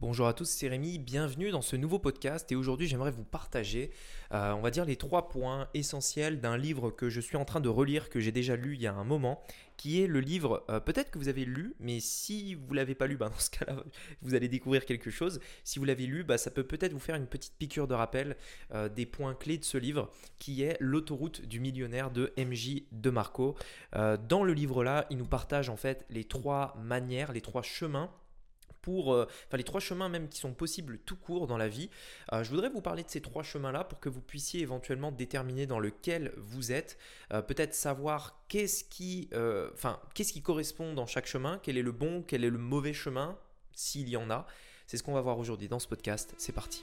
Bonjour à tous, c'est Rémi, bienvenue dans ce nouveau podcast et aujourd'hui j'aimerais vous partager, euh, on va dire, les trois points essentiels d'un livre que je suis en train de relire, que j'ai déjà lu il y a un moment, qui est le livre, euh, peut-être que vous avez lu, mais si vous l'avez pas lu, bah, dans ce cas-là, vous allez découvrir quelque chose. Si vous l'avez lu, bah, ça peut peut-être vous faire une petite piqûre de rappel euh, des points clés de ce livre, qui est L'autoroute du millionnaire de MJ De Marco. dans le livre-là, il nous partage en fait les trois manières, les trois chemins pour, euh, enfin les trois chemins même qui sont possibles tout court dans la vie. Euh, je voudrais vous parler de ces trois chemins-là pour que vous puissiez éventuellement déterminer dans lequel vous êtes, euh, peut-être savoir qu'est-ce qui, enfin qu'est-ce qui correspond dans chaque chemin, quel est le bon, quel est le mauvais chemin, s'il y en a. C'est ce qu'on va voir aujourd'hui dans ce podcast. C'est parti.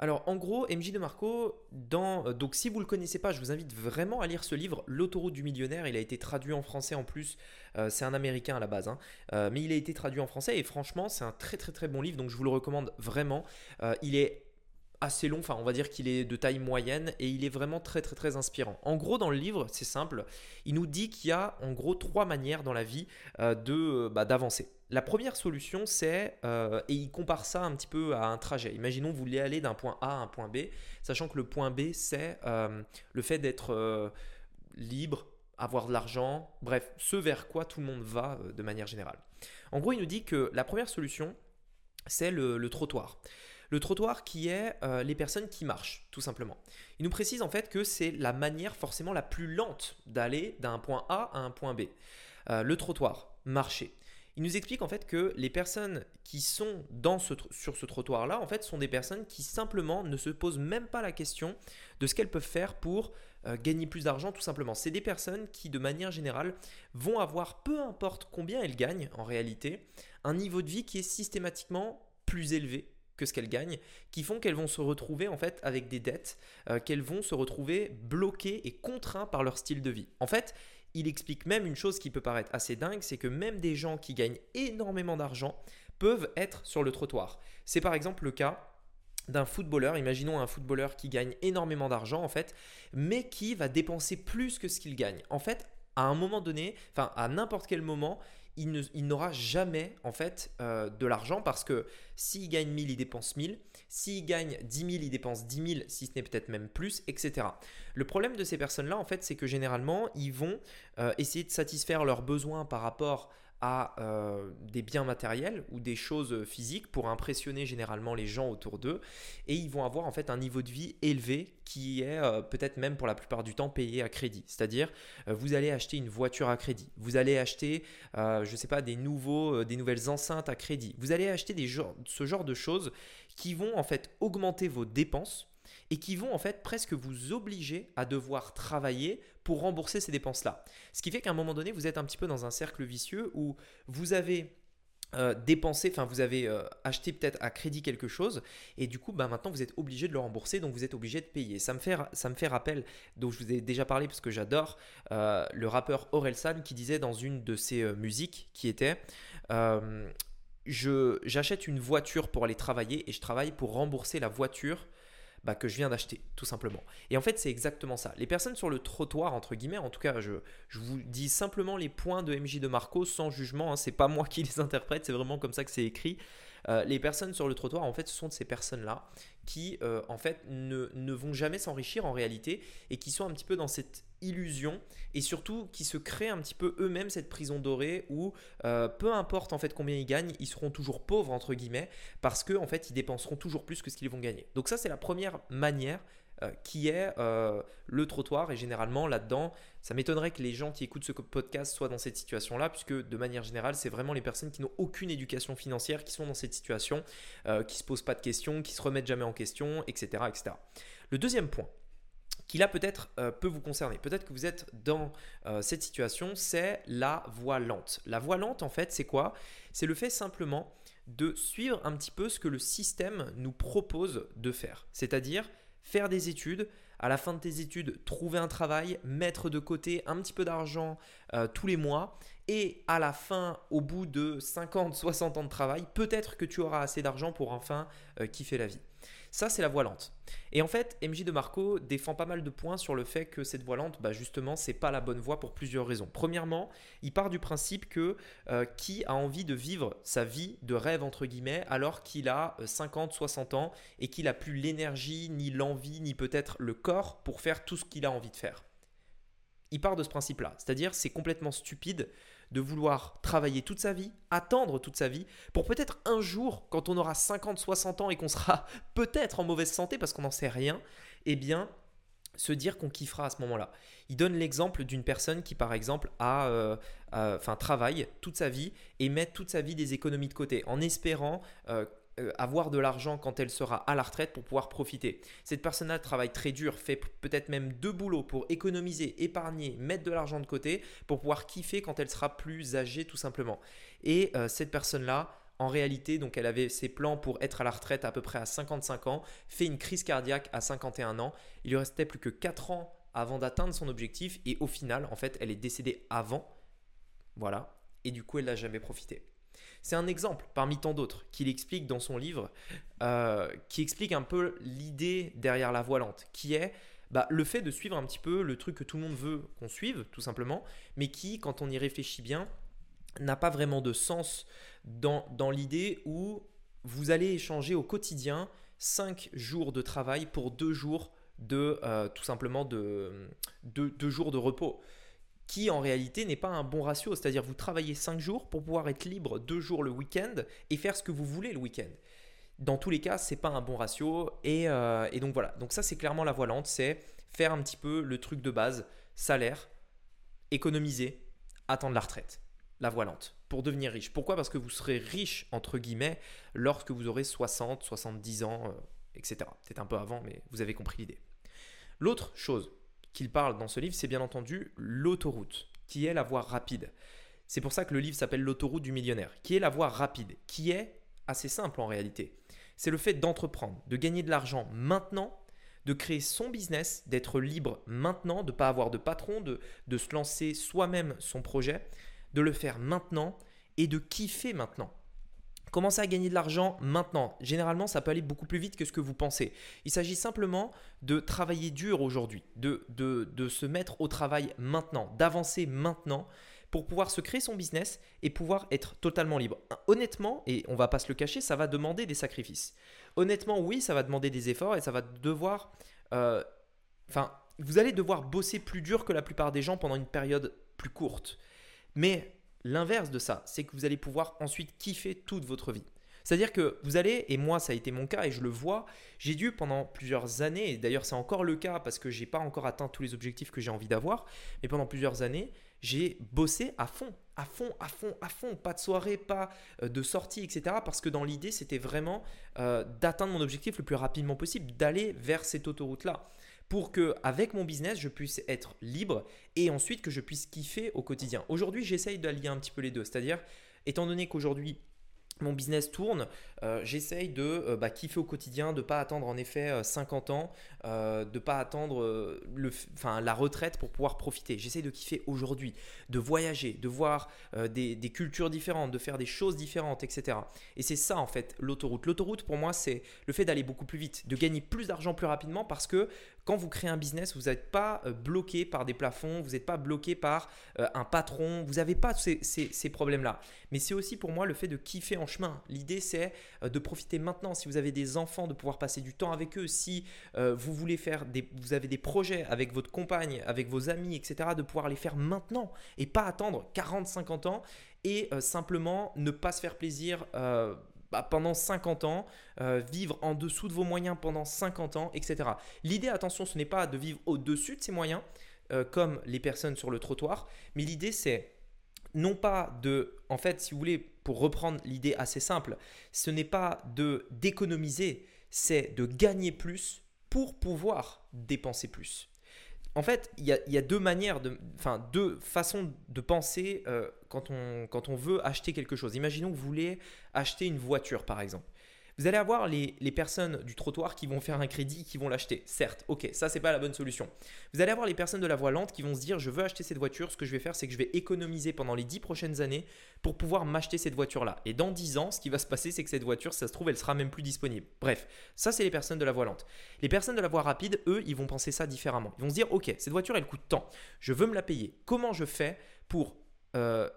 Alors en gros, MJ de Marco, euh, donc si vous ne le connaissez pas, je vous invite vraiment à lire ce livre, L'autoroute du millionnaire. Il a été traduit en français en plus. Euh, c'est un américain à la base, hein. euh, mais il a été traduit en français et franchement, c'est un très très très bon livre. Donc je vous le recommande vraiment. il est assez long, enfin on va dire qu'il est de taille moyenne et il est vraiment très très très inspirant. En gros dans le livre, c'est simple, il nous dit qu'il y a en gros trois manières dans la vie euh, de bah, d'avancer. La première solution c'est, euh, et il compare ça un petit peu à un trajet, imaginons vous voulez aller d'un point A à un point B, sachant que le point B c'est euh, le fait d'être libre, avoir de l'argent, bref, ce vers quoi tout le monde va de manière générale. En gros il nous dit que la première solution c'est le trottoir. Le trottoir qui est euh, les personnes qui marchent, tout simplement. Il nous précise en fait que c'est la manière forcément la plus lente d'aller d'un point A à un point B. Euh, le trottoir, marcher. Il nous explique en fait que les personnes qui sont sur ce trottoir-là, en fait, sont des personnes qui simplement ne se posent même pas la question de ce qu'elles peuvent faire pour euh, gagner plus d'argent, tout simplement. C'est des personnes qui, de manière générale, vont avoir, peu importe combien elles gagnent en réalité, un niveau de vie qui est systématiquement plus élevé que ce qu'elles gagnent, qui font qu'elles vont se retrouver en fait avec des dettes, euh, qu'elles vont se retrouver bloquées et contraintes par leur style de vie. En fait, il explique même une chose qui peut paraître assez dingue, c'est que même des gens qui gagnent énormément d'argent peuvent être sur le trottoir. C'est par exemple le cas d'un footballeur, imaginons un footballeur qui gagne énormément d'argent en fait, mais qui va dépenser plus que ce qu'il gagne. En fait, à un moment donné, enfin à n'importe quel moment, il n'aura jamais en fait euh, de l'argent parce que s'il gagne 1000, il dépense 1000. S'il gagne 10 000, il dépense 10 000, si ce n'est peut-être même plus, etc. Le problème de ces personnes-là, en fait, c'est que généralement, ils vont euh, essayer de satisfaire leurs besoins par rapport à euh, des biens matériels ou des choses physiques pour impressionner généralement les gens autour d'eux et ils vont avoir en fait un niveau de vie élevé qui est euh, peut-être même pour la plupart du temps payé à crédit. C'est-à-dire euh, vous allez acheter une voiture à crédit, vous allez acheter je sais pas des nouveaux des nouvelles enceintes à crédit. Vous allez acheter des ce genre de choses qui vont en fait augmenter vos dépenses et qui vont en fait presque vous obliger à devoir travailler pour rembourser ces dépenses-là. Ce qui fait qu'à un moment donné, vous êtes un petit peu dans un cercle vicieux où vous avez euh, dépensé, enfin vous avez euh, acheté peut-être à crédit quelque chose et du coup bah, maintenant vous êtes obligé de le rembourser donc vous êtes obligé de payer. Ça me fait, ça me fait rappel, dont je vous ai déjà parlé parce que j'adore, euh, le rappeur Orelsan qui disait dans une de ses musiques qui était j'achète une voiture pour aller travailler et je travaille pour rembourser la voiture bah, que je viens d'acheter, tout simplement. Et en fait, c'est exactement ça. Les personnes sur le trottoir, entre guillemets, en tout cas, je, vous dis simplement les points de MJ de Marco sans jugement. Hein, c'est pas moi qui les interprète, c'est vraiment comme ça que c'est écrit. Euh, les personnes sur le trottoir, en fait, ce sont ces personnes-là qui, euh, en fait, ne vont jamais s'enrichir en réalité et qui sont un petit peu dans cette illusion et surtout qui se créent un petit peu eux-mêmes cette prison dorée où euh, peu importe en fait combien ils gagnent, ils seront toujours pauvres entre guillemets parce que en fait ils dépenseront toujours plus que ce qu'ils vont gagner. Donc ça c'est la première manière euh, qui est euh, le trottoir et généralement là-dedans, ça m'étonnerait que les gens qui écoutent ce podcast soient dans cette situation-là puisque de manière générale c'est vraiment les personnes qui n'ont aucune éducation financière qui sont dans cette situation, qui se posent pas de questions, qui se remettent jamais en question, etc., etc. Le deuxième point qui là peut-être euh, peut vous concerner. Peut-être que vous êtes dans euh, cette situation, c'est la voie lente. La voie lente, en fait, c'est quoi? C'est le fait simplement de suivre un petit peu ce que le système nous propose de faire. C'est-à-dire faire des études, à la fin de tes études, trouver un travail, mettre de côté un petit peu d'argent euh, tous les mois et à la fin, au bout de 50, 60 ans de travail, peut-être que tu auras assez d'argent pour enfin euh, kiffer la vie. Ça, c'est la voie lente. Et en fait, MJ de Marco défend pas mal de points sur le fait que cette voie lente, bah justement, c'est pas la bonne voie pour plusieurs raisons. Premièrement, il part du principe que euh, qui a envie de vivre sa vie de rêve, entre guillemets, alors qu'il a 50, euh, 60 ans et qu'il a plus l'énergie, ni l'envie, ni peut-être le corps pour faire tout ce qu'il a envie de faire. Il part de ce principe-là. C'est-à-dire, c'est complètement stupide de vouloir travailler toute sa vie, attendre toute sa vie, pour peut-être un jour, quand on aura 50, 60 ans et qu'on sera peut-être en mauvaise santé parce qu'on n'en sait rien, eh bien, se dire qu'on kiffera à ce moment-là. Il donne l'exemple d'une personne qui, par exemple, a, euh, travaille toute sa vie et met toute sa vie des économies de côté en espérant euh, avoir de l'argent quand elle sera à la retraite pour pouvoir profiter. Cette personne-là travaille très dur, fait peut-être même deux boulots pour économiser, épargner, mettre de l'argent de côté pour pouvoir kiffer quand elle sera plus âgée tout simplement. Et euh, cette personne-là, en réalité, donc elle avait ses plans pour être à la retraite à peu près à 55 ans, fait une crise cardiaque à 51 ans. Il lui restait plus que 4 ans avant d'atteindre son objectif et au final, en fait, elle est décédée avant. Voilà. Et du coup, elle n'a jamais profité. C'est un exemple parmi tant d'autres qu'il explique dans son livre, euh, qui explique un peu l'idée derrière la voilante, qui est bah, le fait de suivre un petit peu le truc que tout le monde veut qu'on suive, tout simplement, mais qui, quand on y réfléchit bien, n'a pas vraiment de sens dans, l'idée où vous allez échanger au quotidien 5 jours de travail pour 2 jours de euh, tout simplement de, de, jours de repos qui en réalité n'est pas un bon ratio. C'est-à-dire vous travaillez 5 jours pour pouvoir être libre 2 jours le week-end et faire ce que vous voulez le week-end. Dans tous les cas, c'est pas un bon ratio. Et, euh, et donc voilà. Donc ça, c'est clairement la voie lente. C'est faire un petit peu le truc de base, salaire, économiser, attendre la retraite. La voie lente pour devenir riche. Pourquoi? Parce que vous serez riche, entre guillemets, lorsque vous aurez 60, 70 ans, euh, etc. Peut-être un peu avant, mais vous avez compris l'idée. L'autre chose, qu'il parle dans ce livre, c'est bien entendu l'autoroute, qui est la voie rapide. C'est pour ça que le livre s'appelle L'autoroute du millionnaire, qui est la voie rapide, qui est assez simple en réalité. C'est le fait d'entreprendre, de gagner de l'argent maintenant, de créer son business, d'être libre maintenant, de ne pas avoir de patron, de, de se lancer soi-même son projet, de le faire maintenant et de kiffer maintenant. Commencez à gagner de l'argent maintenant. Généralement, ça peut aller beaucoup plus vite que ce que vous pensez. Il s'agit simplement de travailler dur aujourd'hui, de, de, se mettre au travail maintenant, d'avancer maintenant pour pouvoir se créer son business et pouvoir être totalement libre. Honnêtement, et on va pas se le cacher, ça va demander des sacrifices. Honnêtement, oui, ça va demander des efforts et ça va devoir... Euh, enfin, vous allez devoir bosser plus dur que la plupart des gens pendant une période plus courte. Mais L'inverse de ça, c'est que vous allez pouvoir ensuite kiffer toute votre vie. C'est-à-dire que vous allez, et moi ça a été mon cas et je le vois, j'ai dû pendant plusieurs années, et d'ailleurs c'est encore le cas parce que j'ai pas encore atteint tous les objectifs que j'ai envie d'avoir, mais pendant plusieurs années, j'ai bossé à fond, à fond, à fond, à fond, pas de soirée, pas euh, de sortie, etc. Parce que dans l'idée, c'était vraiment euh, d'atteindre mon objectif le plus rapidement possible, d'aller vers cette autoroute-là pour que avec mon business, je puisse être libre et ensuite que je puisse kiffer au quotidien. Aujourd'hui, j'essaye d'allier un petit peu les deux, c'est-à-dire étant donné qu'aujourd'hui mon business tourne, euh, j'essaye de euh, bah, kiffer au quotidien, de ne pas attendre en effet 50 euh, ans, de ne pas attendre la retraite pour pouvoir profiter. J'essaye de kiffer aujourd'hui, de voyager, de voir des, cultures différentes, de faire des choses différentes, etc. Et c'est ça en fait l'autoroute. L'autoroute pour moi c'est le fait d'aller beaucoup plus vite, de gagner plus d'argent plus rapidement parce que quand vous créez un business, vous n'êtes pas bloqué par des plafonds, vous n'êtes pas bloqué par un patron, vous n'avez pas ces, ces problèmes-là. Mais c'est aussi pour moi le fait de kiffer en L'idée, c'est euh, de profiter maintenant. Si vous avez des enfants, de pouvoir passer du temps avec eux. Si euh, vous voulez faire des, avez des projets avec votre compagne, avec vos amis, etc., de pouvoir les faire maintenant et pas attendre 40, 50 ans et euh, simplement ne pas se faire plaisir. Bah, pendant 50 ans, vivre en dessous de vos moyens pendant 50 ans, etc. L'idée, attention, ce n'est pas de vivre au-dessus de ces moyens, comme les personnes sur le trottoir, mais l'idée, c'est non pas de, en fait, si vous voulez, pour reprendre l'idée assez simple, ce n'est pas de d'économiser, c'est de gagner plus pour pouvoir dépenser plus. En fait, il y, a, deux manières, de, enfin deux façons de penser euh, quand, on, quand on veut acheter quelque chose. Imaginons que vous voulez acheter une voiture, par exemple. Vous allez avoir les, personnes du trottoir qui vont faire un crédit, qui vont l'acheter. Certes, ok, ça c'est pas la bonne solution. Vous allez avoir les personnes de la voie lente qui vont se dire je veux acheter cette voiture, ce que je vais faire c'est que je vais économiser pendant les 10 prochaines années pour pouvoir m'acheter cette voiture-là. Et dans 10 ans, ce qui va se passer c'est que cette voiture, ça se trouve, elle sera même plus disponible. Bref, ça c'est les personnes de la voie lente. Les personnes de la voie rapide, eux, ils vont penser ça différemment. Ils vont se dire ok, cette voiture elle coûte tant, je veux me la payer. Comment je fais pour... Euh,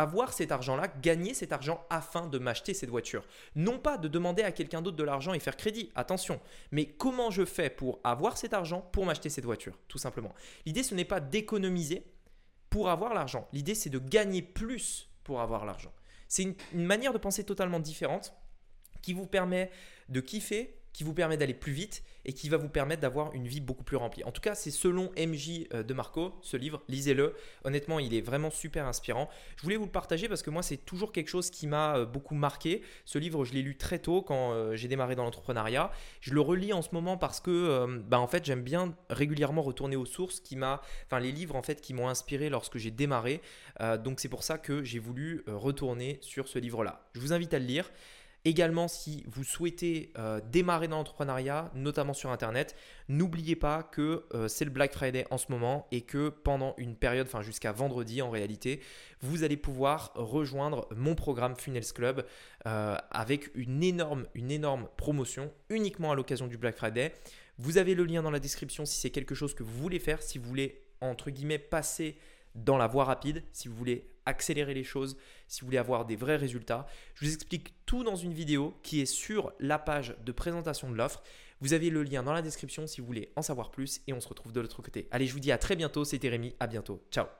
avoir cet argent-là, gagner cet argent afin de m'acheter cette voiture. Non pas de demander à quelqu'un d'autre de l'argent et faire crédit, attention, mais comment je fais pour avoir cet argent pour m'acheter cette voiture, tout simplement? L'idée, ce n'est pas d'économiser pour avoir l'argent. L'idée, c'est de gagner plus pour avoir l'argent. C'est une, manière de penser totalement différente qui vous permet de kiffer qui vous permet d'aller plus vite et qui va vous permettre d'avoir une vie beaucoup plus remplie. En tout cas, c'est selon MJ euh, de Marco, ce livre, lisez-le. Honnêtement, il est vraiment super inspirant. Je voulais vous le partager parce que moi, c'est toujours quelque chose qui m'a euh, beaucoup marqué. Ce livre, je l'ai lu très tôt quand euh, j'ai démarré dans l'entrepreneuriat. Je le relis en ce moment parce que, bah, en fait, j'aime bien régulièrement retourner aux sources qui m'a, enfin, les livres en fait qui m'ont inspiré lorsque j'ai démarré. donc, c'est pour ça que j'ai voulu retourner sur ce livre-là. Je vous invite à le lire. Également, si vous souhaitez euh, démarrer dans l'entrepreneuriat, notamment sur Internet, n'oubliez pas que euh, c'est le Black Friday en ce moment et que pendant une période, enfin jusqu'à vendredi en réalité, vous allez pouvoir rejoindre mon programme Funnels Club euh, avec une énorme, une énorme promotion uniquement à l'occasion du Black Friday. Vous avez le lien dans la description si c'est quelque chose que vous voulez faire, si vous voulez entre guillemets passer dans la voie rapide, si vous voulez accélérer les choses, si vous voulez avoir des vrais résultats. Je vous explique tout dans une vidéo qui est sur la page de présentation de l'offre. Vous avez le lien dans la description si vous voulez en savoir plus et on se retrouve de l'autre côté. Allez, je vous dis à très bientôt, c'était Rémi, à bientôt. Ciao